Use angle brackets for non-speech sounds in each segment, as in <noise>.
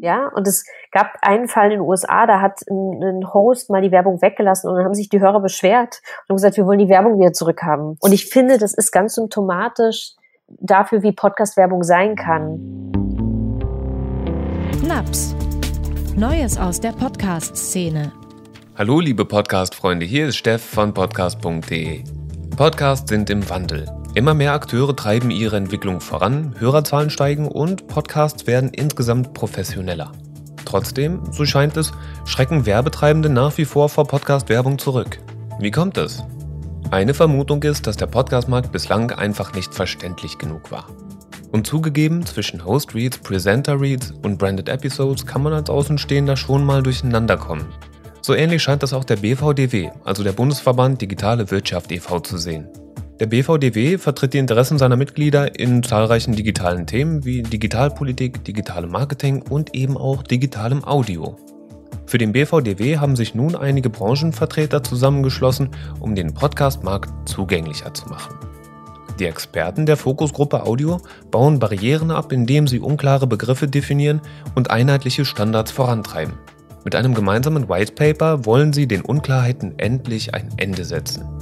Ja, und es gab einen Fall in den USA, da hat ein, ein, Host mal die Werbung weggelassen und dann haben sich die Hörer beschwert und gesagt, wir wollen die Werbung wieder zurückhaben. Und ich finde, das ist ganz symptomatisch dafür, wie Podcast-Werbung sein kann. Naps. Neues aus der Podcast-Szene. Hallo, liebe Podcast-Freunde, hier ist Steff von podcast.de. Podcasts sind im Wandel. Immer mehr Akteure treiben ihre Entwicklung voran, Hörerzahlen steigen und Podcasts werden insgesamt professioneller. Trotzdem, so scheint es, schrecken Werbetreibende nach wie vor vor Podcast-Werbung zurück. Wie kommt es? Eine Vermutung ist, dass der Podcastmarkt bislang einfach nicht verständlich genug war. Und zugegeben, zwischen Host Reads, Presenter Reads und Branded Episodes kann man als Außenstehender schon mal durcheinander kommen. So ähnlich scheint das auch der BVDW, also der Bundesverband Digitale Wirtschaft e.V. zu sehen. Der BVDW vertritt die Interessen seiner Mitglieder in zahlreichen digitalen Themen wie Digitalpolitik, digitalem Marketing und eben auch digitalem Audio. Für den BVDW haben sich nun einige Branchenvertreter zusammengeschlossen, um den Podcast-Markt zugänglicher zu machen. Die Experten der Fokusgruppe Audio bauen Barrieren ab, indem sie unklare Begriffe definieren und einheitliche Standards vorantreiben. Mit einem gemeinsamen White Paper wollen sie den Unklarheiten endlich ein Ende setzen.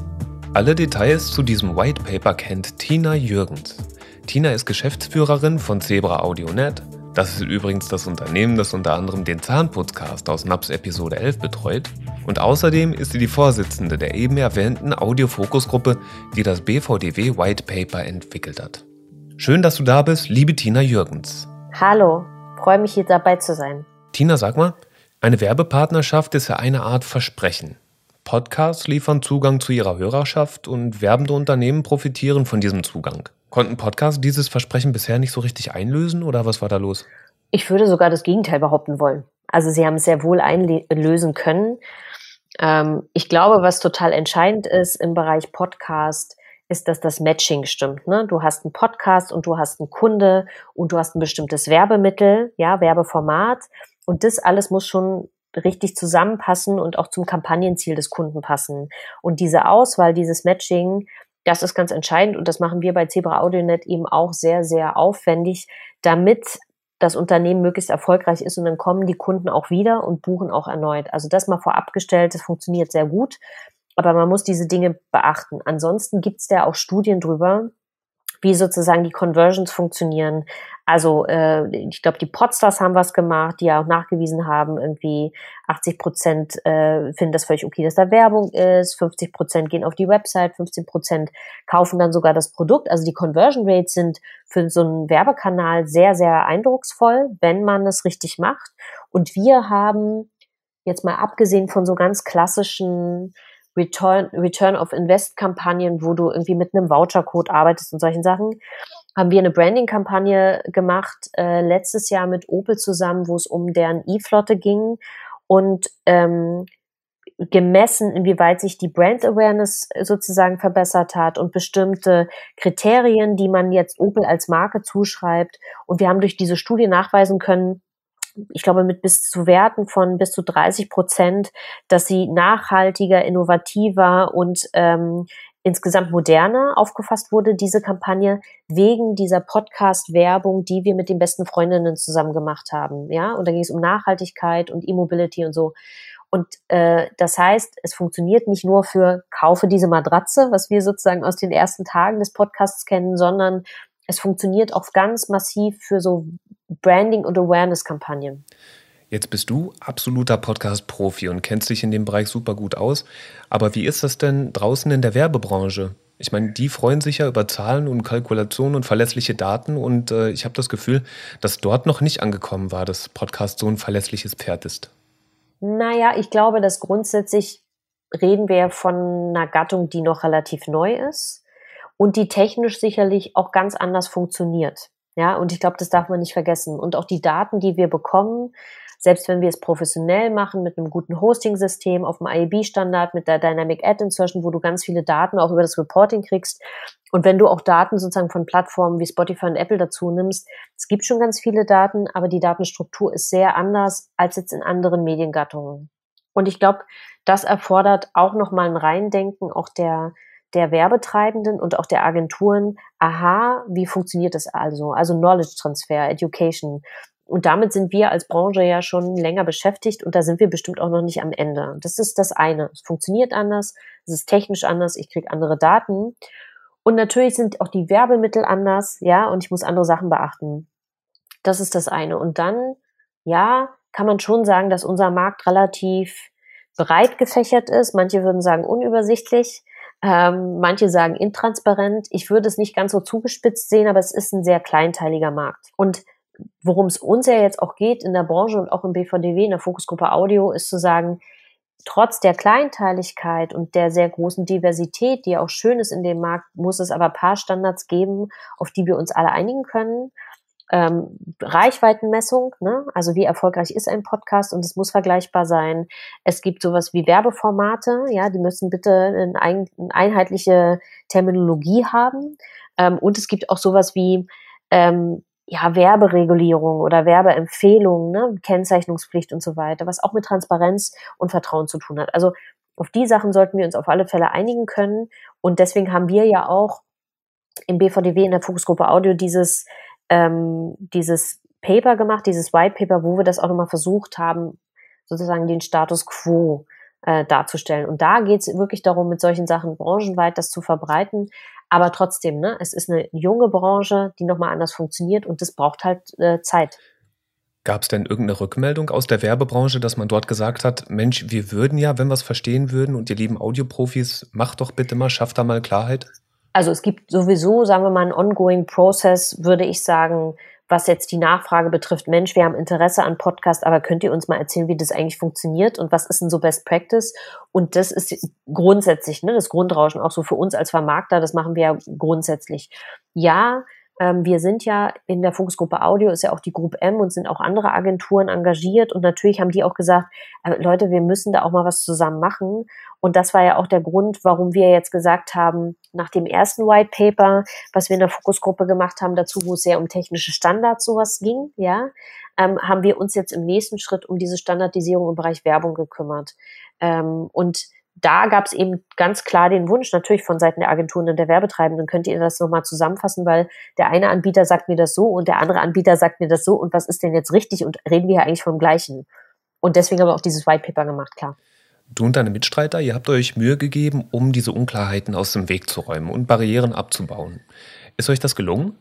Alle Details zu diesem White Paper kennt Tina Jürgens. Tina ist Geschäftsführerin von Zebra AudioNet. Das ist übrigens das Unternehmen, das unter anderem den Zahnputzcast aus NAPS Episode 11 betreut. Und außerdem ist sie die Vorsitzende der eben erwähnten Audiofokusgruppe, die das BVDW White Paper entwickelt hat. Schön, dass du da bist, liebe Tina Jürgens. Hallo, freue mich hier dabei zu sein. Tina, sag mal, eine Werbepartnerschaft ist ja eine Art Versprechen. Podcasts liefern Zugang zu ihrer Hörerschaft und werbende Unternehmen profitieren von diesem Zugang. Konnten Podcasts dieses Versprechen bisher nicht so richtig einlösen oder was war da los? Ich würde sogar das Gegenteil behaupten wollen. Also sie haben es sehr wohl einlösen können. Ähm, ich glaube, was total entscheidend ist im Bereich Podcast, ist, dass das Matching stimmt. Ne? Du hast einen Podcast und du hast einen Kunde und du hast ein bestimmtes Werbemittel, ja, Werbeformat. Und das alles muss schon richtig zusammenpassen und auch zum Kampagnenziel des Kunden passen. Und diese Auswahl, dieses Matching, das ist ganz entscheidend und das machen wir bei Zebra AudioNet eben auch sehr, sehr aufwendig, damit das Unternehmen möglichst erfolgreich ist und dann kommen die Kunden auch wieder und buchen auch erneut. Also das mal vorab gestellt, das funktioniert sehr gut, aber man muss diese Dinge beachten. Ansonsten gibt es da auch Studien drüber, wie sozusagen die Conversions funktionieren. Also äh, ich glaube, die Podstars haben was gemacht, die ja auch nachgewiesen haben, irgendwie 80 Prozent äh, finden das völlig okay, dass da Werbung ist, 50 Prozent gehen auf die Website, 15 Prozent kaufen dann sogar das Produkt. Also die Conversion Rates sind für so einen Werbekanal sehr, sehr eindrucksvoll, wenn man es richtig macht. Und wir haben jetzt mal abgesehen von so ganz klassischen Return, Return of Invest Kampagnen, wo du irgendwie mit einem Vouchercode arbeitest und solchen Sachen, haben wir eine Branding-Kampagne gemacht, äh, letztes Jahr mit Opel zusammen, wo es um deren E-Flotte ging und ähm, gemessen, inwieweit sich die Brand Awareness sozusagen verbessert hat und bestimmte Kriterien, die man jetzt Opel als Marke zuschreibt. Und wir haben durch diese Studie nachweisen können, ich glaube, mit bis zu Werten von bis zu 30 Prozent, dass sie nachhaltiger, innovativer und ähm, insgesamt moderner aufgefasst wurde, diese Kampagne, wegen dieser Podcast-Werbung, die wir mit den besten Freundinnen zusammen gemacht haben. Ja, und da ging es um Nachhaltigkeit und E-Mobility und so. Und äh, das heißt, es funktioniert nicht nur für kaufe diese Matratze, was wir sozusagen aus den ersten Tagen des Podcasts kennen, sondern es funktioniert auch ganz massiv für so Branding- und Awareness-Kampagnen. Jetzt bist du absoluter Podcast-Profi und kennst dich in dem Bereich super gut aus. Aber wie ist das denn draußen in der Werbebranche? Ich meine, die freuen sich ja über Zahlen und Kalkulationen und verlässliche Daten und äh, ich habe das Gefühl, dass dort noch nicht angekommen war, dass Podcast so ein verlässliches Pferd ist. Naja, ich glaube, dass grundsätzlich reden wir von einer Gattung, die noch relativ neu ist und die technisch sicherlich auch ganz anders funktioniert. Ja, und ich glaube, das darf man nicht vergessen. Und auch die Daten, die wir bekommen, selbst wenn wir es professionell machen mit einem guten Hosting-System auf dem IAB-Standard, mit der Dynamic Ad Insertion, wo du ganz viele Daten auch über das Reporting kriegst. Und wenn du auch Daten sozusagen von Plattformen wie Spotify und Apple dazu nimmst, es gibt schon ganz viele Daten, aber die Datenstruktur ist sehr anders als jetzt in anderen Mediengattungen. Und ich glaube, das erfordert auch nochmal ein Reindenken auch der, der Werbetreibenden und auch der Agenturen, aha, wie funktioniert das also? Also Knowledge Transfer, Education. Und damit sind wir als Branche ja schon länger beschäftigt und da sind wir bestimmt auch noch nicht am Ende. Das ist das eine. Es funktioniert anders, es ist technisch anders, ich kriege andere Daten. Und natürlich sind auch die Werbemittel anders, ja, und ich muss andere Sachen beachten. Das ist das eine. Und dann, ja, kann man schon sagen, dass unser Markt relativ breit gefächert ist. Manche würden sagen unübersichtlich. Ähm, manche sagen intransparent. Ich würde es nicht ganz so zugespitzt sehen, aber es ist ein sehr kleinteiliger Markt. Und worum es uns ja jetzt auch geht in der Branche und auch im BVDW, in der Fokusgruppe Audio, ist zu sagen, trotz der Kleinteiligkeit und der sehr großen Diversität, die auch schön ist in dem Markt, muss es aber paar Standards geben, auf die wir uns alle einigen können ähm, Reichweitenmessung, ne? also wie erfolgreich ist ein Podcast und es muss vergleichbar sein. Es gibt sowas wie Werbeformate, ja, die müssen bitte eine, ein, einheitliche Terminologie haben. Ähm, und es gibt auch sowas wie ähm, ja, Werberegulierung oder Werbeempfehlungen, ne? Kennzeichnungspflicht und so weiter, was auch mit Transparenz und Vertrauen zu tun hat. Also auf die Sachen sollten wir uns auf alle Fälle einigen können. Und deswegen haben wir ja auch im BVDW in der Fokusgruppe Audio dieses ähm, dieses Paper gemacht, dieses White Paper, wo wir das auch nochmal versucht haben, sozusagen den Status quo äh, darzustellen. Und da geht es wirklich darum, mit solchen Sachen branchenweit das zu verbreiten. Aber trotzdem, ne, es ist eine junge Branche, die nochmal anders funktioniert und das braucht halt äh, Zeit. Gab es denn irgendeine Rückmeldung aus der Werbebranche, dass man dort gesagt hat, Mensch, wir würden ja, wenn wir es verstehen würden und ihr lieben Audioprofis, macht doch bitte mal, schafft da mal Klarheit? Also es gibt sowieso, sagen wir mal, einen ongoing Process, würde ich sagen, was jetzt die Nachfrage betrifft, Mensch, wir haben Interesse an Podcast, aber könnt ihr uns mal erzählen, wie das eigentlich funktioniert und was ist denn so Best Practice? Und das ist grundsätzlich, ne, das Grundrauschen auch so für uns als Vermarkter, das machen wir ja grundsätzlich. Ja, ähm, wir sind ja in der Fokusgruppe Audio, ist ja auch die Group M und sind auch andere Agenturen engagiert. Und natürlich haben die auch gesagt, äh, Leute, wir müssen da auch mal was zusammen machen. Und das war ja auch der Grund, warum wir jetzt gesagt haben, nach dem ersten White Paper, was wir in der Fokusgruppe gemacht haben, dazu, wo es sehr um technische Standards sowas ging, ja, ähm, haben wir uns jetzt im nächsten Schritt um diese Standardisierung im Bereich Werbung gekümmert. Ähm, und da gab es eben ganz klar den Wunsch, natürlich von Seiten der Agenturen und der Werbetreibenden, könnt ihr das nochmal zusammenfassen, weil der eine Anbieter sagt mir das so und der andere Anbieter sagt mir das so und was ist denn jetzt richtig und reden wir ja eigentlich vom Gleichen. Und deswegen haben wir auch dieses White Paper gemacht, klar. Du und deine Mitstreiter, ihr habt euch Mühe gegeben, um diese Unklarheiten aus dem Weg zu räumen und Barrieren abzubauen. Ist euch das gelungen?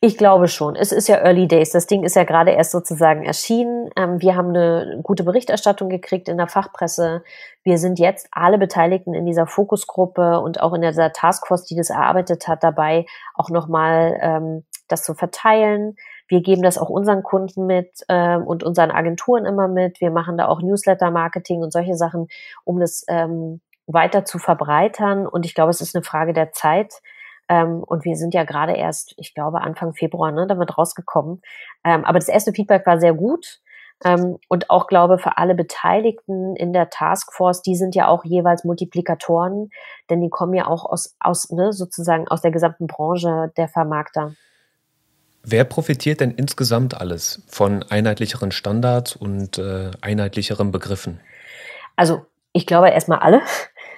Ich glaube schon. Es ist ja Early Days. Das Ding ist ja gerade erst sozusagen erschienen. Ähm, wir haben eine gute Berichterstattung gekriegt in der Fachpresse. Wir sind jetzt alle Beteiligten in dieser Fokusgruppe und auch in dieser Taskforce, die das erarbeitet hat, dabei auch nochmal ähm, das zu verteilen. Wir geben das auch unseren Kunden mit ähm, und unseren Agenturen immer mit. Wir machen da auch Newsletter-Marketing und solche Sachen, um das ähm, weiter zu verbreitern. Und ich glaube, es ist eine Frage der Zeit ähm, und wir sind ja gerade erst, ich glaube, Anfang Februar ne, damit rausgekommen. Ähm, aber das erste Feedback war sehr gut. Ähm, und auch glaube für alle Beteiligten in der Taskforce, die sind ja auch jeweils Multiplikatoren, denn die kommen ja auch aus, aus ne, sozusagen aus der gesamten Branche der Vermarkter. Wer profitiert denn insgesamt alles von einheitlicheren Standards und äh, einheitlicheren Begriffen? Also ich glaube erstmal alle.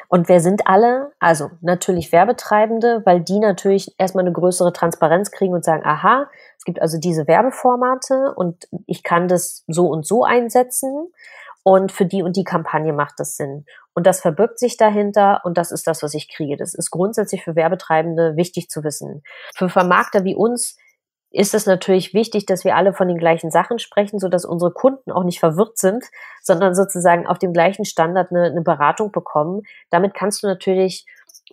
Und wer sind alle? Also natürlich Werbetreibende, weil die natürlich erstmal eine größere Transparenz kriegen und sagen, aha, es gibt also diese Werbeformate und ich kann das so und so einsetzen und für die und die Kampagne macht das Sinn. Und das verbirgt sich dahinter und das ist das, was ich kriege. Das ist grundsätzlich für Werbetreibende wichtig zu wissen. Für Vermarkter wie uns ist es natürlich wichtig, dass wir alle von den gleichen Sachen sprechen, so dass unsere Kunden auch nicht verwirrt sind, sondern sozusagen auf dem gleichen Standard eine, eine Beratung bekommen. Damit kannst du natürlich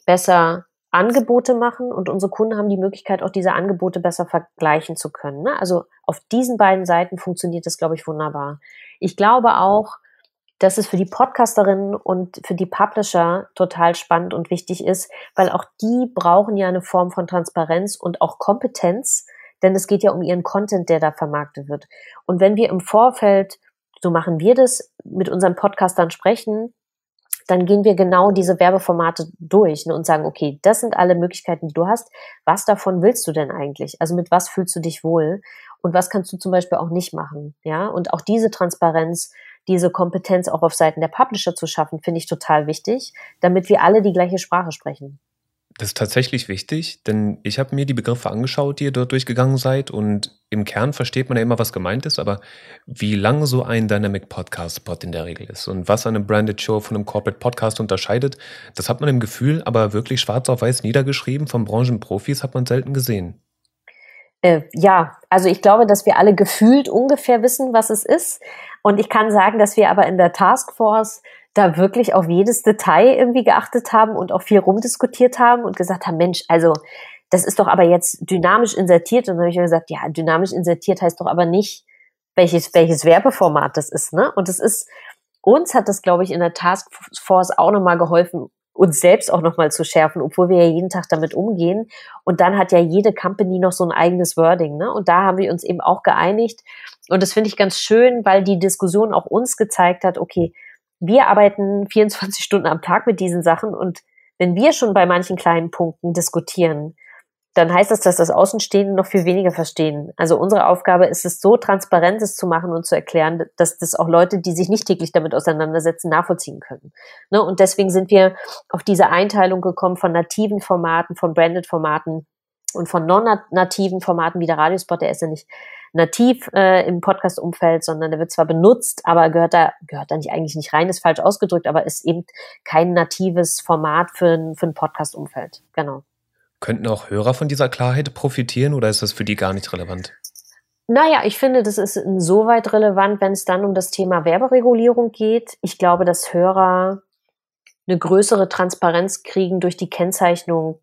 besser Angebote machen und unsere Kunden haben die Möglichkeit, auch diese Angebote besser vergleichen zu können. Ne? Also auf diesen beiden Seiten funktioniert das, glaube ich, wunderbar. Ich glaube auch, dass es für die Podcasterinnen und für die Publisher total spannend und wichtig ist, weil auch die brauchen ja eine Form von Transparenz und auch Kompetenz, denn es geht ja um ihren Content, der da vermarktet wird. Und wenn wir im Vorfeld, so machen wir das, mit unseren Podcastern sprechen, dann gehen wir genau diese Werbeformate durch ne, und sagen, okay, das sind alle Möglichkeiten, die du hast. Was davon willst du denn eigentlich? Also mit was fühlst du dich wohl? Und was kannst du zum Beispiel auch nicht machen? Ja, und auch diese Transparenz, diese Kompetenz auch auf Seiten der Publisher zu schaffen, finde ich total wichtig, damit wir alle die gleiche Sprache sprechen. Das ist tatsächlich wichtig, denn ich habe mir die Begriffe angeschaut, die ihr dort durchgegangen seid und im Kern versteht man ja immer, was gemeint ist, aber wie lang so ein Dynamic Podcast Spot in der Regel ist und was eine Branded Show von einem Corporate Podcast unterscheidet, das hat man im Gefühl, aber wirklich schwarz auf weiß niedergeschrieben von Branchenprofis hat man selten gesehen. Äh, ja, also ich glaube, dass wir alle gefühlt ungefähr wissen, was es ist. Und ich kann sagen, dass wir aber in der Taskforce da wirklich auf jedes Detail irgendwie geachtet haben und auch viel rumdiskutiert haben und gesagt haben, Mensch, also das ist doch aber jetzt dynamisch insertiert. Und dann habe ich gesagt, ja, dynamisch insertiert heißt doch aber nicht, welches, welches Werbeformat das ist. Ne? Und es ist, uns hat das, glaube ich, in der Taskforce auch nochmal geholfen, uns selbst auch nochmal zu schärfen, obwohl wir ja jeden Tag damit umgehen. Und dann hat ja jede Company noch so ein eigenes Wording. Ne? Und da haben wir uns eben auch geeinigt. Und das finde ich ganz schön, weil die Diskussion auch uns gezeigt hat, okay, wir arbeiten 24 Stunden am Tag mit diesen Sachen und wenn wir schon bei manchen kleinen Punkten diskutieren, dann heißt das, dass das Außenstehende noch viel weniger verstehen. Also unsere Aufgabe ist es, so Transparentes zu machen und zu erklären, dass das auch Leute, die sich nicht täglich damit auseinandersetzen, nachvollziehen können. Ne? Und deswegen sind wir auf diese Einteilung gekommen von nativen Formaten, von branded Formaten und von non-nativen Formaten wie der Radiospot, der ist ja nicht nativ äh, im Podcast-Umfeld, sondern der wird zwar benutzt, aber gehört da, gehört da nicht eigentlich nicht rein, ist falsch ausgedrückt, aber ist eben kein natives Format für ein, für ein Podcast-Umfeld. Genau. Könnten auch Hörer von dieser Klarheit profitieren oder ist das für die gar nicht relevant? Naja, ich finde, das ist insoweit relevant, wenn es dann um das Thema Werberegulierung geht. Ich glaube, dass Hörer eine größere Transparenz kriegen durch die Kennzeichnung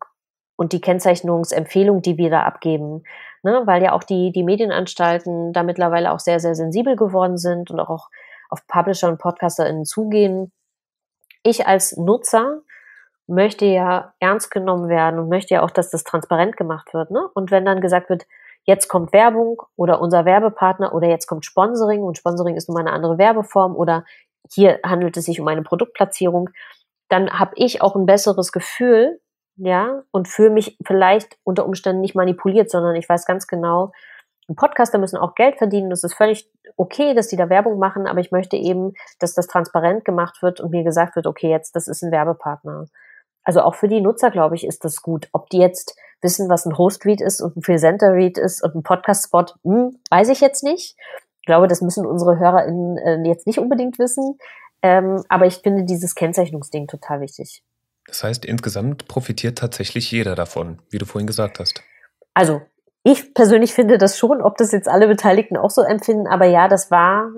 und die Kennzeichnungsempfehlung, die wir da abgeben ne? weil ja auch die, die Medienanstalten da mittlerweile auch sehr, sehr sensibel geworden sind und auch auf Publisher und PodcasterInnen zugehen. Ich als Nutzer möchte ja ernst genommen werden und möchte ja auch, dass das transparent gemacht wird. Ne? Und wenn dann gesagt wird, jetzt kommt Werbung oder unser Werbepartner oder jetzt kommt Sponsoring und Sponsoring ist nun mal eine andere Werbeform oder hier handelt es sich um eine Produktplatzierung, dann habe ich auch ein besseres Gefühl, ja, und fühle mich vielleicht unter Umständen nicht manipuliert, sondern ich weiß ganz genau, Podcaster müssen auch Geld verdienen. Das ist völlig okay, dass die da Werbung machen, aber ich möchte eben, dass das transparent gemacht wird und mir gesagt wird, okay, jetzt, das ist ein Werbepartner. Also auch für die Nutzer, glaube ich, ist das gut. Ob die jetzt wissen, was ein Host-Read ist und ein Presenter-Read ist und ein Podcast-Spot, hm, weiß ich jetzt nicht. Ich glaube, das müssen unsere HörerInnen äh, jetzt nicht unbedingt wissen. Ähm, aber ich finde dieses Kennzeichnungsding total wichtig. Das heißt, insgesamt profitiert tatsächlich jeder davon, wie du vorhin gesagt hast. Also, ich persönlich finde das schon, ob das jetzt alle Beteiligten auch so empfinden, aber ja, das war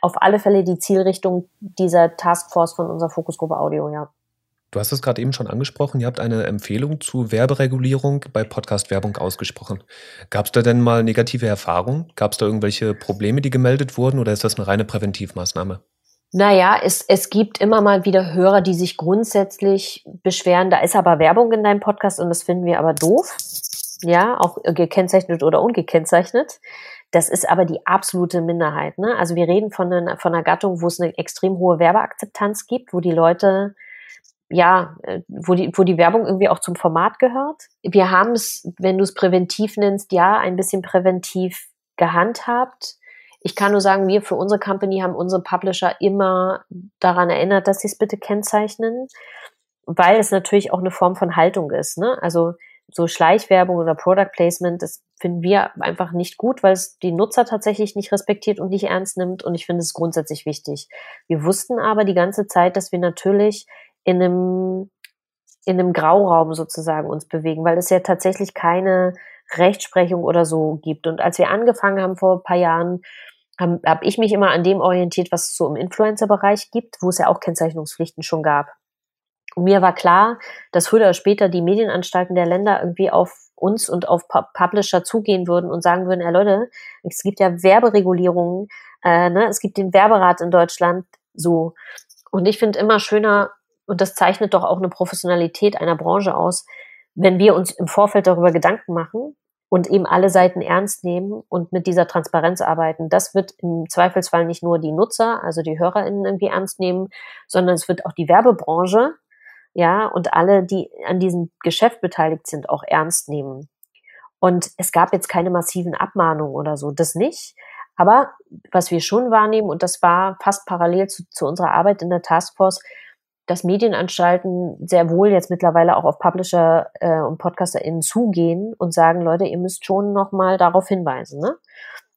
auf alle Fälle die Zielrichtung dieser Taskforce von unserer Fokusgruppe Audio, ja. Du hast es gerade eben schon angesprochen, ihr habt eine Empfehlung zu Werberegulierung bei Podcast-Werbung ausgesprochen. Gab es da denn mal negative Erfahrungen? Gab es da irgendwelche Probleme, die gemeldet wurden oder ist das eine reine Präventivmaßnahme? Naja, es, es gibt immer mal wieder Hörer, die sich grundsätzlich beschweren, da ist aber Werbung in deinem Podcast und das finden wir aber doof. Ja, auch gekennzeichnet oder ungekennzeichnet. Das ist aber die absolute Minderheit. Ne? Also wir reden von einer, von einer Gattung, wo es eine extrem hohe Werbeakzeptanz gibt, wo die Leute ja, äh, wo die, wo die Werbung irgendwie auch zum Format gehört. Wir haben es, wenn du es präventiv nennst, ja, ein bisschen präventiv gehandhabt. Ich kann nur sagen, wir für unsere Company haben unsere Publisher immer daran erinnert, dass sie es bitte kennzeichnen, weil es natürlich auch eine Form von Haltung ist. Ne? Also so Schleichwerbung oder Product Placement, das finden wir einfach nicht gut, weil es die Nutzer tatsächlich nicht respektiert und nicht ernst nimmt. Und ich finde es grundsätzlich wichtig. Wir wussten aber die ganze Zeit, dass wir natürlich in einem, in einem Grauraum sozusagen uns bewegen, weil es ja tatsächlich keine Rechtsprechung oder so gibt. Und als wir angefangen haben vor ein paar Jahren, habe hab ich mich immer an dem orientiert, was es so im Influencer-Bereich gibt, wo es ja auch Kennzeichnungspflichten schon gab. Und mir war klar, dass früher oder später die Medienanstalten der Länder irgendwie auf uns und auf Publisher zugehen würden und sagen würden, ja Leute, es gibt ja Werberegulierungen, äh, ne? es gibt den Werberat in Deutschland, so. Und ich finde immer schöner, und das zeichnet doch auch eine Professionalität einer Branche aus, wenn wir uns im Vorfeld darüber Gedanken machen, und eben alle Seiten ernst nehmen und mit dieser Transparenz arbeiten. Das wird im Zweifelsfall nicht nur die Nutzer, also die HörerInnen irgendwie ernst nehmen, sondern es wird auch die Werbebranche, ja, und alle, die an diesem Geschäft beteiligt sind, auch ernst nehmen. Und es gab jetzt keine massiven Abmahnungen oder so, das nicht. Aber was wir schon wahrnehmen, und das war fast parallel zu, zu unserer Arbeit in der Taskforce, dass Medienanstalten sehr wohl jetzt mittlerweile auch auf Publisher äh, und PodcasterInnen zugehen und sagen, Leute, ihr müsst schon nochmal darauf hinweisen. Ne?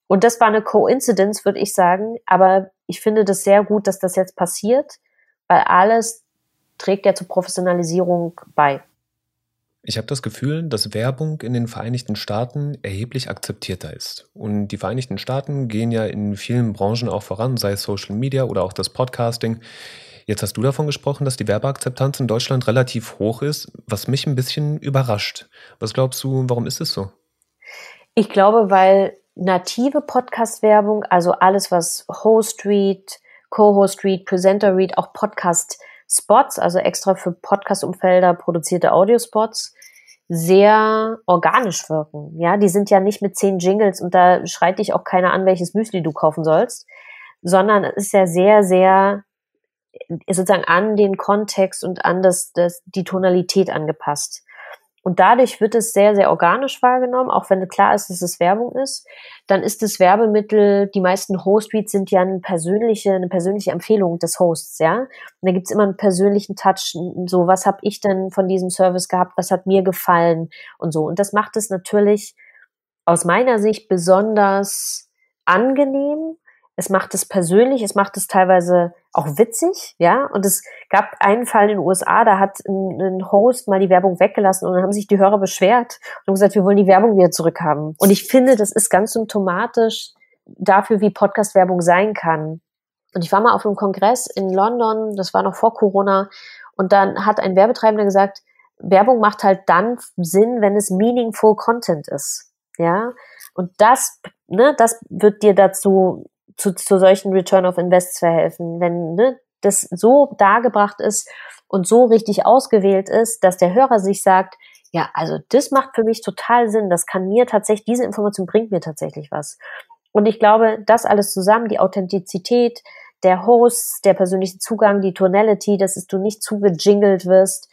Und das war eine Coincidence, würde ich sagen. Aber ich finde das sehr gut, dass das jetzt passiert, weil alles trägt ja zur Professionalisierung bei. Ich habe das Gefühl, dass Werbung in den Vereinigten Staaten erheblich akzeptierter ist. Und die Vereinigten Staaten gehen ja in vielen Branchen auch voran, sei es Social Media oder auch das Podcasting. Jetzt hast du davon gesprochen, dass die Werbeakzeptanz in Deutschland relativ hoch ist, was mich ein bisschen überrascht. Was glaubst du, warum ist es so? Ich glaube, weil native Podcast-Werbung, also alles, was Host Read, Co-Host Read, Presenter Read, auch Podcast-Spots, also extra für Podcast-Umfelder produzierte Audiospots, sehr organisch wirken. Ja, die sind ja nicht mit zehn Jingles und da schreit dich auch keiner an, welches Müsli du kaufen sollst, sondern es ist ja sehr, sehr sozusagen an den Kontext und an das, das, die Tonalität angepasst. Und dadurch wird es sehr, sehr organisch wahrgenommen, auch wenn klar ist, dass es Werbung ist. Dann ist das Werbemittel, die meisten Host-Tweets sind ja eine persönliche, eine persönliche Empfehlung des Hosts, ja. Und da gibt's immer einen persönlichen Touch, so was habe ich denn von diesem Service gehabt, was hat mir gefallen und so. Und das macht es natürlich aus meiner Sicht besonders angenehm, es macht es persönlich, es macht es teilweise auch witzig, ja. Und es gab einen Fall in den USA, da hat ein, ein, Host mal die Werbung weggelassen und dann haben sich die Hörer beschwert und gesagt, wir wollen die Werbung wieder zurückhaben. Und ich finde, das ist ganz symptomatisch dafür, wie Podcast-Werbung sein kann. Und ich war mal auf einem Kongress in London, das war noch vor Corona, und dann hat ein Werbetreibender gesagt, Werbung macht halt dann Sinn, wenn es meaningful Content ist. Ja. Und das, ne, das wird dir dazu zu, zu solchen Return of Invests verhelfen, wenn ne, das so dargebracht ist und so richtig ausgewählt ist, dass der Hörer sich sagt, ja, also das macht für mich total Sinn, das kann mir tatsächlich, diese Information bringt mir tatsächlich was. Und ich glaube, das alles zusammen, die Authentizität, der Host, der persönliche Zugang, die Tonality, dass du nicht zugejingelt wirst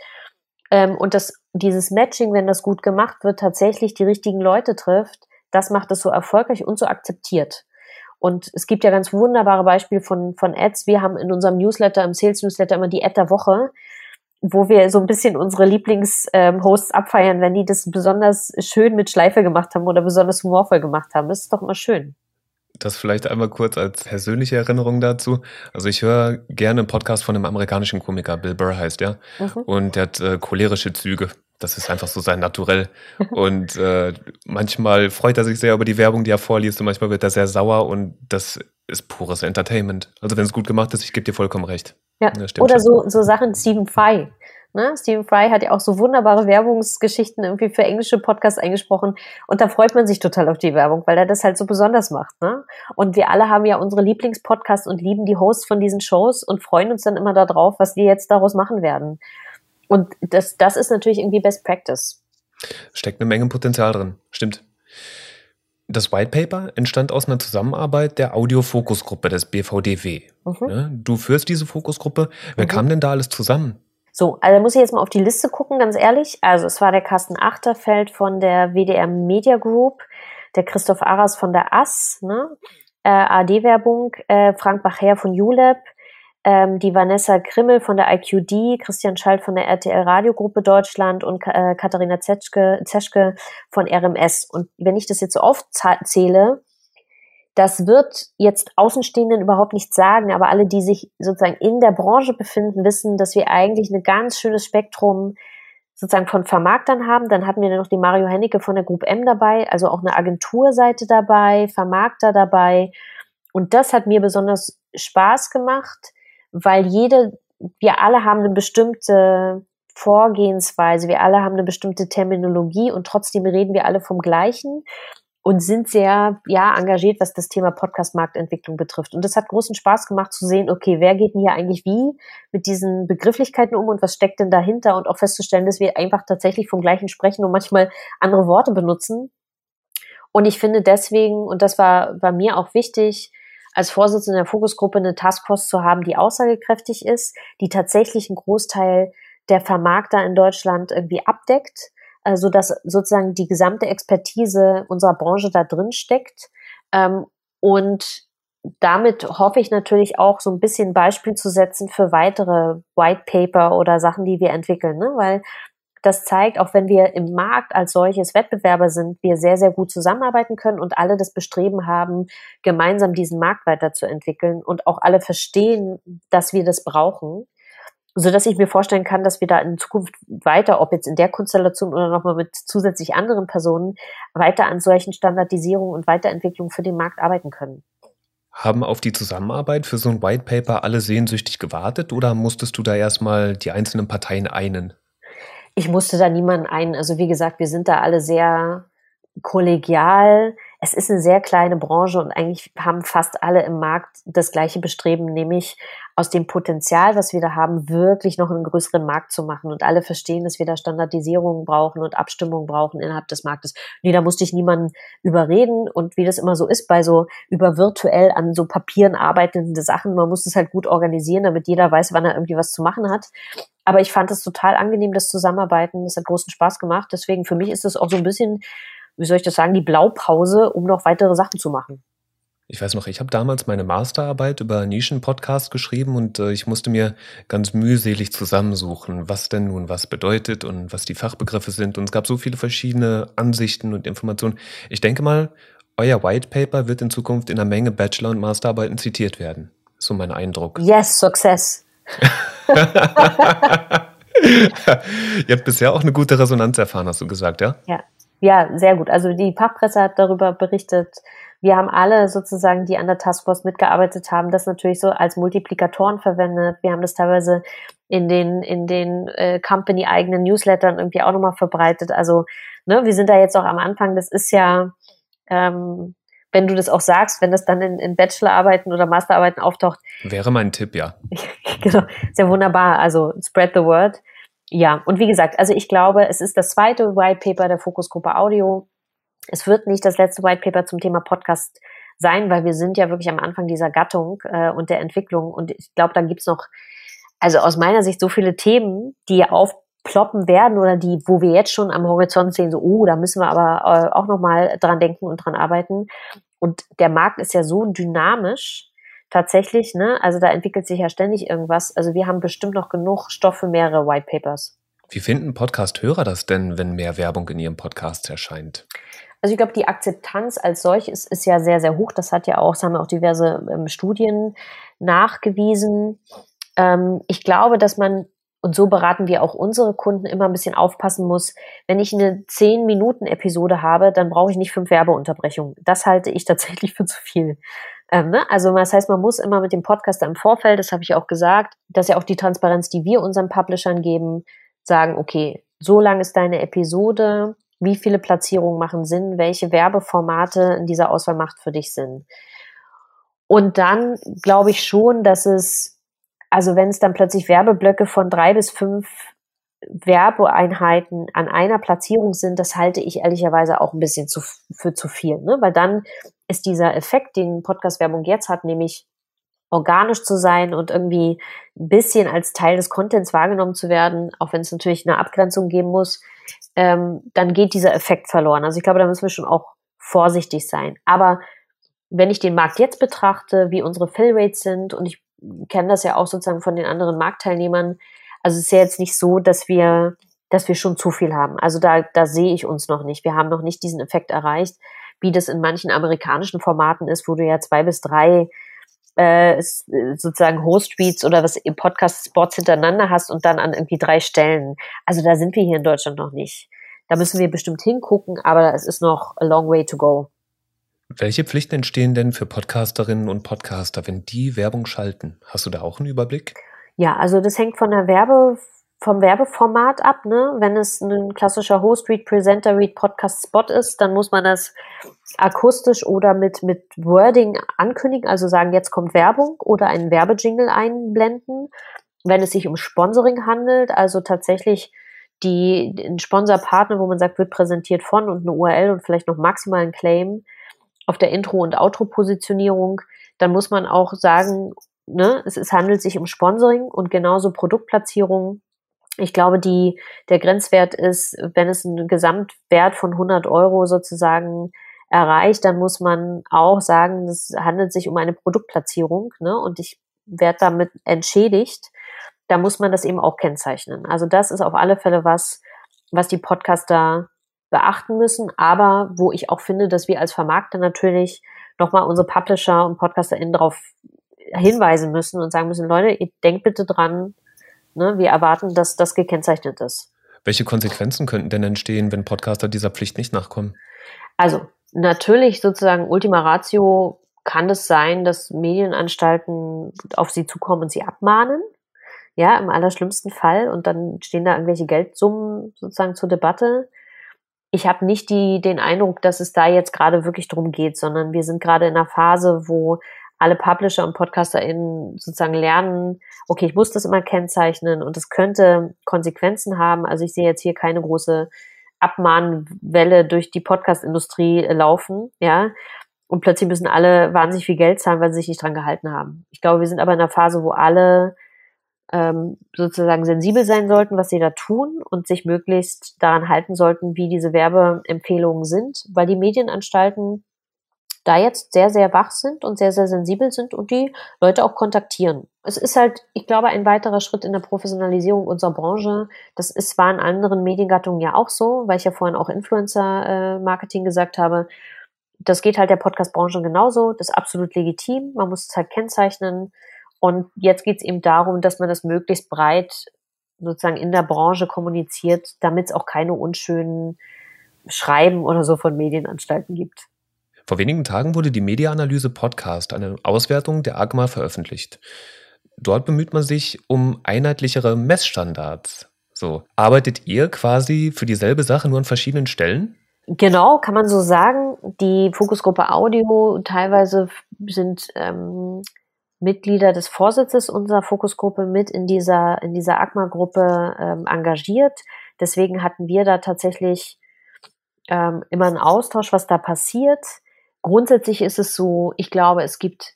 ähm, und dass dieses Matching, wenn das gut gemacht wird, tatsächlich die richtigen Leute trifft, das macht es so erfolgreich und so akzeptiert. Und es gibt ja ganz wunderbare Beispiele von, von Ads. Wir haben in unserem Newsletter, im Sales Newsletter immer die Ad der Woche, wo wir so ein bisschen unsere Lieblingshosts ähm, abfeiern, wenn die das besonders schön mit Schleife gemacht haben oder besonders humorvoll gemacht haben. Das ist doch immer schön. Das vielleicht einmal kurz als persönliche Erinnerung dazu. Also ich höre gerne einen Podcast von einem amerikanischen Komiker, Bill Burr heißt der. Mhm. Und der hat äh, cholerische Züge. Das ist einfach so sein Naturell. <laughs> Und äh, manchmal freut er sich sehr über die Werbung, die er vorliest, und manchmal wird er sehr sauer und das ist pures Entertainment. Also wenn es gut gemacht ist, ich gebe dir vollkommen recht. Ja. Oder so, so Sachen Stephen Fry. Ne? Stephen Fry hat ja auch so wunderbare Werbungsgeschichten irgendwie für englische Podcasts eingesprochen und da freut man sich total auf die Werbung, weil er das halt so besonders macht. Ne? Und wir alle haben ja unsere Lieblingspodcasts und lieben die Hosts von diesen Shows und freuen uns dann immer darauf, was wir jetzt daraus machen werden. Und das, das ist natürlich irgendwie Best Practice. Steckt eine Menge Potenzial drin, stimmt. Das White Paper entstand aus einer Zusammenarbeit der Audiofokusgruppe des BVDW. Mhm. Du führst diese Fokusgruppe. Wer mhm. kam denn da alles zusammen? So, also muss ich jetzt mal auf die Liste gucken, ganz ehrlich. Also es war der Carsten Achterfeld von der WDR Media Group, der Christoph Aras von der AS, ne? äh, AD-Werbung, äh, Frank Bacher von ULab, ähm, die Vanessa Krimmel von der IQD, Christian Schalt von der RTL Radiogruppe Deutschland und äh, Katharina Zeschke, Zeschke von RMS. Und wenn ich das jetzt so aufzähle, das wird jetzt Außenstehenden überhaupt nichts sagen, aber alle, die sich sozusagen in der Branche befinden, wissen, dass wir eigentlich ein ganz schönes Spektrum sozusagen von Vermarktern haben. Dann hatten wir noch die Mario Hennecke von der Group M dabei, also auch eine Agenturseite dabei, Vermarkter dabei. Und das hat mir besonders Spaß gemacht, weil jede, wir alle haben eine bestimmte Vorgehensweise, wir alle haben eine bestimmte Terminologie und trotzdem reden wir alle vom Gleichen und sind sehr ja engagiert, was das Thema Podcast-Marktentwicklung betrifft. Und das hat großen Spaß gemacht zu sehen, okay, wer geht denn hier eigentlich wie mit diesen Begrifflichkeiten um und was steckt denn dahinter und auch festzustellen, dass wir einfach tatsächlich vom Gleichen sprechen und manchmal andere Worte benutzen. Und ich finde deswegen, und das war, war mir auch wichtig, als Vorsitzende der Fokusgruppe eine Taskforce zu haben, die aussagekräftig ist, die tatsächlich einen Großteil der Vermarkter in Deutschland irgendwie abdeckt, äh, so dass sozusagen die gesamte Expertise unserer Branche da drin steckt ähm, und damit hoffe ich natürlich auch so ein bisschen Beispiel zu setzen für weitere White Paper oder Sachen, die wir entwickeln, ne? weil das zeigt, auch wenn wir im Markt als solches Wettbewerber sind, wir sehr, sehr gut zusammenarbeiten können und alle das Bestreben haben, gemeinsam diesen Markt weiterzuentwickeln und auch alle verstehen, dass wir das brauchen so dass ich mir vorstellen kann, dass wir da in Zukunft weiter, ob jetzt in der Konstellation oder nochmal mit zusätzlich anderen Personen, weiter an solchen Standardisierungen und Weiterentwicklungen für den Markt arbeiten können. Haben auf die Zusammenarbeit für so ein White Paper alle sehnsüchtig gewartet oder musstest du da erstmal die einzelnen Parteien einen? Ich musste da niemanden ein. Also wie gesagt, wir sind da alle sehr kollegial. Es ist eine sehr kleine Branche und eigentlich haben fast alle im Markt das gleiche Bestreben, nämlich aus dem Potenzial, was wir da haben, wirklich noch einen größeren Markt zu machen. Und alle verstehen, dass wir da Standardisierungen brauchen und Abstimmungen brauchen innerhalb des Marktes. Nee, da musste ich niemanden überreden. Und wie das immer so ist bei so über virtuell an so Papieren arbeitenden Sachen, man muss es halt gut organisieren, damit jeder weiß, wann er irgendwie was zu machen hat. Aber ich fand es total angenehm, das Zusammenarbeiten. Es hat großen Spaß gemacht. Deswegen für mich ist es auch so ein bisschen, wie soll ich das sagen, die Blaupause, um noch weitere Sachen zu machen. Ich weiß noch, ich habe damals meine Masterarbeit über Nischen-Podcast geschrieben und äh, ich musste mir ganz mühselig zusammensuchen, was denn nun was bedeutet und was die Fachbegriffe sind. Und es gab so viele verschiedene Ansichten und Informationen. Ich denke mal, euer White Paper wird in Zukunft in einer Menge Bachelor- und Masterarbeiten zitiert werden. So mein Eindruck. Yes, Success. <laughs> Ihr habt bisher auch eine gute Resonanz erfahren, hast du gesagt, ja? Ja, ja, sehr gut. Also die Fachpresse hat darüber berichtet. Wir haben alle sozusagen, die an der Taskforce mitgearbeitet haben, das natürlich so als Multiplikatoren verwendet. Wir haben das teilweise in den in den äh, Company-eigenen Newslettern irgendwie auch nochmal verbreitet. Also ne, wir sind da jetzt auch am Anfang. Das ist ja ähm, wenn du das auch sagst, wenn das dann in, in Bachelorarbeiten oder Masterarbeiten auftaucht. Wäre mein Tipp, ja. <laughs> genau, sehr wunderbar. Also spread the word. Ja, und wie gesagt, also ich glaube, es ist das zweite White Paper der Fokusgruppe Audio. Es wird nicht das letzte White Paper zum Thema Podcast sein, weil wir sind ja wirklich am Anfang dieser Gattung äh, und der Entwicklung. Und ich glaube, da gibt's noch, also aus meiner Sicht, so viele Themen, die aufploppen werden oder die, wo wir jetzt schon am Horizont sehen, so, oh, da müssen wir aber äh, auch nochmal dran denken und dran arbeiten. Und der Markt ist ja so dynamisch, tatsächlich, ne? Also da entwickelt sich ja ständig irgendwas. Also wir haben bestimmt noch genug Stoff für mehrere White Papers. Wie finden Podcast-Hörer das denn, wenn mehr Werbung in ihrem Podcast erscheint? Also ich glaube, die Akzeptanz als solches ist ja sehr, sehr hoch. Das hat ja auch, das haben auch diverse ähm, Studien nachgewiesen. Ähm, ich glaube, dass man und so beraten wir auch unsere Kunden immer ein bisschen aufpassen muss. Wenn ich eine 10-Minuten-Episode habe, dann brauche ich nicht fünf Werbeunterbrechungen. Das halte ich <laughs> tatsächlich für zu viel. Ähm, ne? Also das heißt, man muss immer mit dem Podcaster im Vorfeld, das habe ich auch gesagt, dass ja auch die Transparenz, die wir unseren Publishern geben, sagen, okay, so lang ist deine Episode, wie viele Platzierungen machen Sinn, welche Werbeformate in dieser Auswahl macht für dich Sinn. Und dann glaube ich schon, dass es also wenn es dann plötzlich Werbeblöcke von drei bis fünf Werbeeinheiten an einer Platzierung sind, das halte ich ehrlicherweise auch ein bisschen zu, für zu viel, ne? weil dann ist dieser Effekt, den Podcast-Werbung jetzt hat, nämlich organisch zu sein und irgendwie ein bisschen als Teil des Contents wahrgenommen zu werden, auch wenn es natürlich eine Abgrenzung geben muss, ähm, dann geht dieser Effekt verloren. Also ich glaube, da müssen wir schon auch vorsichtig sein. Aber wenn ich den Markt jetzt betrachte, wie unsere Fill-Rates sind und ich kenne das ja auch sozusagen von den anderen Marktteilnehmern. Also es ist ja jetzt nicht so, dass wir, dass wir schon zu viel haben. Also da, da sehe ich uns noch nicht. Wir haben noch nicht diesen Effekt erreicht, wie das in manchen amerikanischen Formaten ist, wo du ja zwei bis drei äh, sozusagen Host-Tweets oder was im Podcast-Spots hintereinander hast und dann an irgendwie drei Stellen. Also da sind wir hier in Deutschland noch nicht. Da müssen wir bestimmt hingucken, aber es ist noch a long way to go. Welche Pflichten entstehen denn für Podcasterinnen und Podcaster, wenn die Werbung schalten? Hast du da auch einen Überblick? Ja, also das hängt von der Werbe, vom Werbeformat ab. Ne? Wenn es ein klassischer Host Read, Presenter Read, Podcast Spot ist, dann muss man das akustisch oder mit, mit Wording ankündigen, also sagen, jetzt kommt Werbung oder einen Werbejingle einblenden. Wenn es sich um Sponsoring handelt, also tatsächlich die, ein Sponsorpartner, wo man sagt, wird präsentiert von und eine URL und vielleicht noch maximal ein Claim, auf der Intro- und Outro-Positionierung, dann muss man auch sagen, ne, es, es handelt sich um Sponsoring und genauso Produktplatzierung. Ich glaube, die, der Grenzwert ist, wenn es einen Gesamtwert von 100 Euro sozusagen erreicht, dann muss man auch sagen, es handelt sich um eine Produktplatzierung ne? und ich werde damit entschädigt. Da muss man das eben auch kennzeichnen. Also das ist auf alle Fälle was, was die Podcaster beachten müssen, aber wo ich auch finde, dass wir als Vermarkter natürlich nochmal unsere Publisher und PodcasterInnen darauf hinweisen müssen und sagen müssen, Leute, ihr denkt bitte dran, ne, wir erwarten, dass das gekennzeichnet ist. Welche Konsequenzen könnten denn entstehen, wenn Podcaster dieser Pflicht nicht nachkommen? Also natürlich sozusagen Ultima Ratio kann es sein, dass Medienanstalten auf sie zukommen und sie abmahnen. Ja, im allerschlimmsten Fall. Und dann stehen da irgendwelche Geldsummen sozusagen zur Debatte. Ich habe nicht die, den Eindruck, dass es da jetzt gerade wirklich drum geht, sondern wir sind gerade in einer Phase, wo alle Publisher und PodcasterInnen sozusagen lernen, okay, ich muss das immer kennzeichnen und es könnte Konsequenzen haben. Also ich sehe jetzt hier keine große Abmahnwelle durch die Podcast-Industrie laufen, ja. Und plötzlich müssen alle wahnsinnig viel Geld zahlen, weil sie sich nicht dran gehalten haben. Ich glaube, wir sind aber in einer Phase, wo alle ähm, sozusagen sensibel sein sollten, was sie da tun und sich möglichst daran halten sollten, wie diese Werbeempfehlungen sind, weil die Medienanstalten da jetzt sehr, sehr wach sind und sehr, sehr sensibel sind und die Leute auch kontaktieren. Es ist halt, ich glaube, ein weiterer Schritt in der Professionalisierung unserer Branche. Das ist, war in anderen Mediengattungen ja auch so, weil ich ja vorhin auch Influencer-Marketing gesagt habe. Das geht halt der Podcast-Branche genauso. Das ist absolut legitim. Man muss es halt kennzeichnen. Und jetzt geht es eben darum, dass man das möglichst breit sozusagen in der Branche kommuniziert, damit es auch keine unschönen Schreiben oder so von Medienanstalten gibt. Vor wenigen Tagen wurde die Mediaanalyse Podcast, eine Auswertung der AGMA, veröffentlicht. Dort bemüht man sich um einheitlichere Messstandards. So, arbeitet ihr quasi für dieselbe Sache nur an verschiedenen Stellen? Genau, kann man so sagen. Die Fokusgruppe Audio teilweise sind ähm, Mitglieder des Vorsitzes unserer Fokusgruppe mit in dieser, in dieser AGMA-Gruppe ähm, engagiert. Deswegen hatten wir da tatsächlich ähm, immer einen Austausch, was da passiert. Grundsätzlich ist es so, ich glaube, es gibt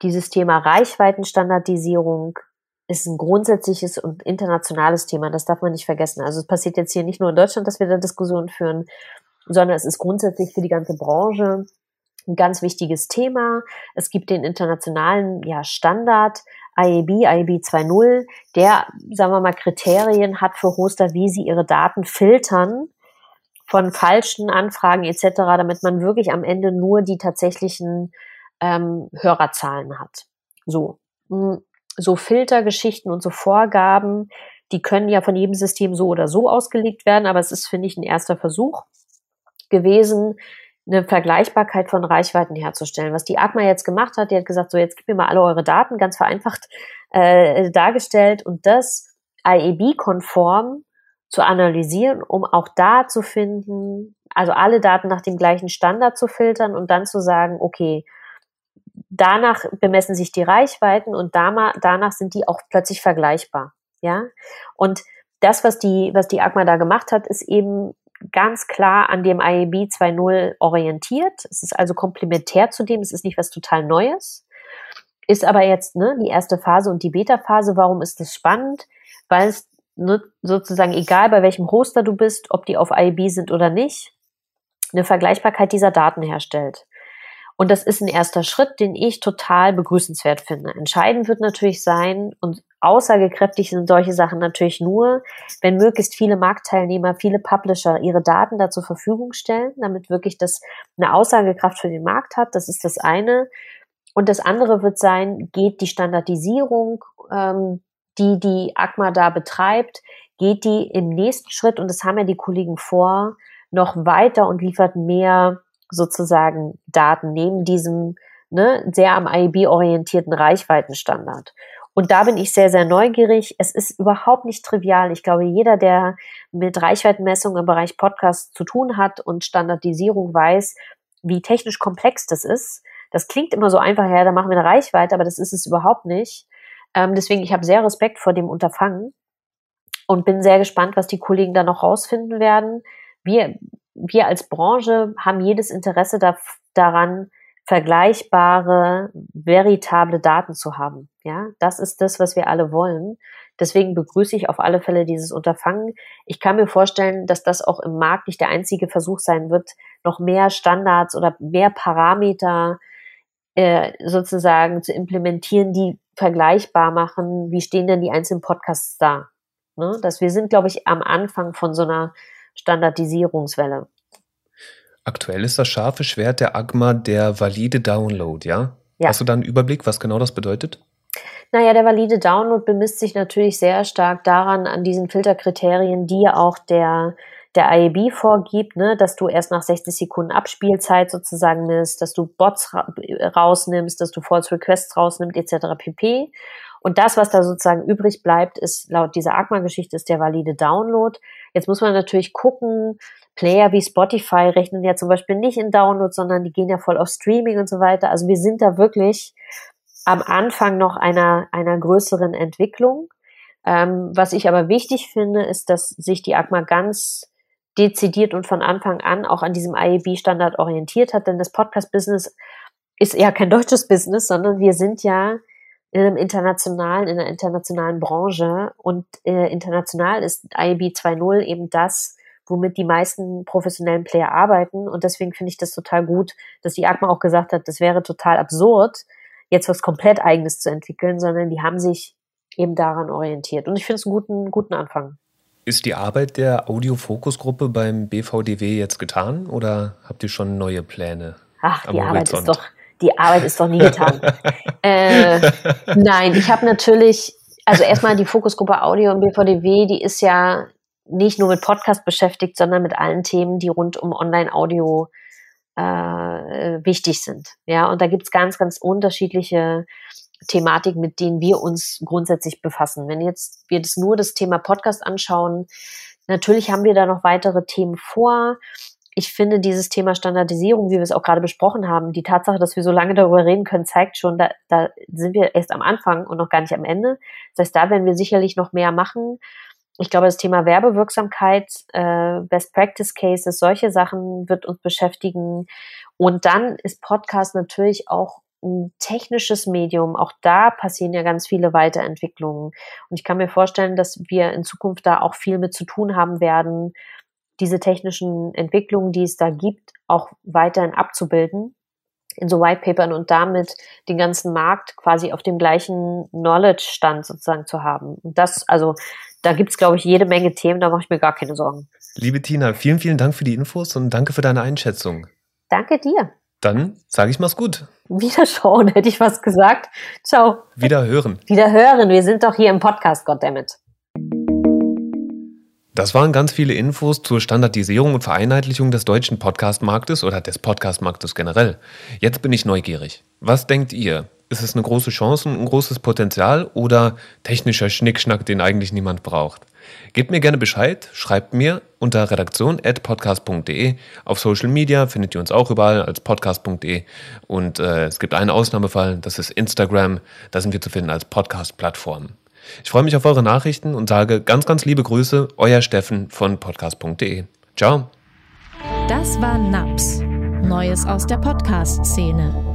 dieses Thema Reichweitenstandardisierung ist ein grundsätzliches und internationales Thema. Das darf man nicht vergessen. Also es passiert jetzt hier nicht nur in Deutschland, dass wir da Diskussionen führen, sondern es ist grundsätzlich für die ganze Branche ein ganz wichtiges Thema. Es gibt den internationalen ja, Standard IAB, IAB 2.0, der, sagen wir mal, Kriterien hat für Hoster, wie sie ihre Daten filtern von falschen Anfragen etc., damit man wirklich am Ende nur die tatsächlichen ähm, Hörerzahlen hat. So, hm, so Filtergeschichten und so Vorgaben, die können ja von jedem System so oder so ausgelegt werden, aber es ist, finde ich, ein erster Versuch gewesen, eine Vergleichbarkeit von Reichweiten herzustellen. Was die AGMA jetzt gemacht hat, die hat gesagt, so jetzt gib mir mal alle eure Daten, ganz vereinfacht äh, dargestellt und das IEB-konform zu analysieren, um auch da zu finden, also alle Daten nach dem gleichen Standard zu filtern und dann zu sagen, okay, danach bemessen sich die Reichweiten und danach sind die auch plötzlich vergleichbar. Ja. Und das, was die, was die AGMA da gemacht hat, ist eben ganz klar an dem IEB 2.0 orientiert. Es ist also komplementär zu dem, es ist nicht was total Neues. Ist aber jetzt ne, die erste Phase und die Beta-Phase. Warum ist das spannend? Weil es sozusagen egal bei welchem Hoster du bist, ob die auf IAB sind oder nicht, eine Vergleichbarkeit dieser Daten herstellt. Und das ist ein erster Schritt, den ich total begrüßenswert finde. Entscheidend wird natürlich sein, und aussagekräftig sind solche Sachen natürlich nur, wenn möglichst viele Marktteilnehmer, viele Publisher ihre Daten da zur Verfügung stellen, damit wirklich das eine Aussagekraft für den Markt hat. Das ist das eine. Und das andere wird sein, geht die Standardisierung ähm, die die ACMA da betreibt, geht die im nächsten Schritt, und das haben ja die Kollegen vor, noch weiter und liefert mehr sozusagen Daten neben diesem ne, sehr am IEB orientierten Reichweitenstandard. Und da bin ich sehr, sehr neugierig. Es ist überhaupt nicht trivial. Ich glaube, jeder, der mit Reichweitenmessung im Bereich Podcast zu tun hat und Standardisierung weiß, wie technisch komplex das ist. Das klingt immer so einfach, ja, da machen wir eine Reichweite, aber das ist es überhaupt nicht. Ähm, deswegen, ich habe sehr Respekt vor dem Unterfangen und bin sehr gespannt, was die Kollegen da noch rausfinden werden. Wir, wir als Branche haben jedes Interesse da, daran, vergleichbare, veritable Daten zu haben. Ja, das ist das, was wir alle wollen. Deswegen begrüße ich auf alle Fälle dieses Unterfangen. Ich kann mir vorstellen, dass das auch im Markt nicht der einzige Versuch sein wird, noch mehr Standards oder mehr Parameter äh, sozusagen zu implementieren, die vergleichbar machen, wie stehen denn die einzelnen Podcasts da. Ne? Dass wir sind, glaube ich, am Anfang von so einer Standardisierungswelle. Aktuell ist das scharfe Schwert der AGMA der valide Download, ja? ja? Hast du da einen Überblick, was genau das bedeutet? Naja, der valide Download bemisst sich natürlich sehr stark daran, an diesen Filterkriterien, die ja auch der, der IAB vorgibt, ne, dass du erst nach 60 Sekunden Abspielzeit sozusagen misst, dass du Bots ra rausnimmst, dass du False Requests rausnimmst, etc. pp. Und das, was da sozusagen übrig bleibt, ist laut dieser AGMA-Geschichte ist der valide Download. Jetzt muss man natürlich gucken, Player wie Spotify rechnen ja zum Beispiel nicht in Download, sondern die gehen ja voll auf Streaming und so weiter. Also wir sind da wirklich am Anfang noch einer, einer größeren Entwicklung. Ähm, was ich aber wichtig finde, ist, dass sich die AGMA ganz dezidiert und von Anfang an auch an diesem IEB-Standard orientiert hat, denn das Podcast-Business ist ja kein deutsches Business, sondern wir sind ja in einem internationalen, in einer internationalen Branche und äh, international ist IEB 2.0 eben das, womit die meisten professionellen Player arbeiten und deswegen finde ich das total gut, dass die AGMA auch gesagt hat, das wäre total absurd, jetzt was komplett eigenes zu entwickeln, sondern die haben sich eben daran orientiert. Und ich finde es einen guten, guten Anfang. Ist die Arbeit der Audiofokusgruppe beim BVDW jetzt getan oder habt ihr schon neue Pläne? Ach, die Arbeit ist doch, die Arbeit ist doch nie getan. <laughs> äh, nein, ich habe natürlich, also erstmal die Fokusgruppe Audio im BVDW, die ist ja nicht nur mit Podcast beschäftigt, sondern mit allen Themen, die rund um Online-Audio äh, wichtig sind. Ja, und da gibt's ganz, ganz unterschiedliche Thematiken, mit denen wir uns grundsätzlich befassen. Wenn jetzt wir das nur das Thema Podcast anschauen, natürlich haben wir da noch weitere Themen vor. Ich finde dieses Thema Standardisierung, wie wir es auch gerade besprochen haben, die Tatsache, dass wir so lange darüber reden können, zeigt schon, da, da sind wir erst am Anfang und noch gar nicht am Ende. Das heißt, da werden wir sicherlich noch mehr machen ich glaube, das Thema Werbewirksamkeit, äh, Best Practice Cases, solche Sachen wird uns beschäftigen. Und dann ist Podcast natürlich auch ein technisches Medium. Auch da passieren ja ganz viele Weiterentwicklungen. Und ich kann mir vorstellen, dass wir in Zukunft da auch viel mit zu tun haben werden, diese technischen Entwicklungen, die es da gibt, auch weiterhin abzubilden in so White Papern und damit den ganzen Markt quasi auf dem gleichen Knowledge-Stand sozusagen zu haben. Und das, also da gibt es, glaube ich, jede Menge Themen, da mache ich mir gar keine Sorgen. Liebe Tina, vielen, vielen Dank für die Infos und danke für deine Einschätzung. Danke dir. Dann sage ich mal's gut. Wiederschauen, <laughs> hätte ich was gesagt. Ciao. Wiederhören. Wiederhören. Wir sind doch hier im Podcast, goddammit. Das waren ganz viele Infos zur Standardisierung und Vereinheitlichung des deutschen Podcast-Marktes oder des Podcast-Marktes generell. Jetzt bin ich neugierig. Was denkt ihr? Ist es eine große Chance und ein großes Potenzial oder technischer Schnickschnack, den eigentlich niemand braucht? Gebt mir gerne Bescheid, schreibt mir unter redaktion.podcast.de. Auf Social Media findet ihr uns auch überall als podcast.de. Und äh, es gibt einen Ausnahmefall, das ist Instagram. Da sind wir zu finden als Podcast-Plattform. Ich freue mich auf eure Nachrichten und sage ganz, ganz liebe Grüße, euer Steffen von podcast.de. Ciao. Das war NAPS, Neues aus der Podcast-Szene.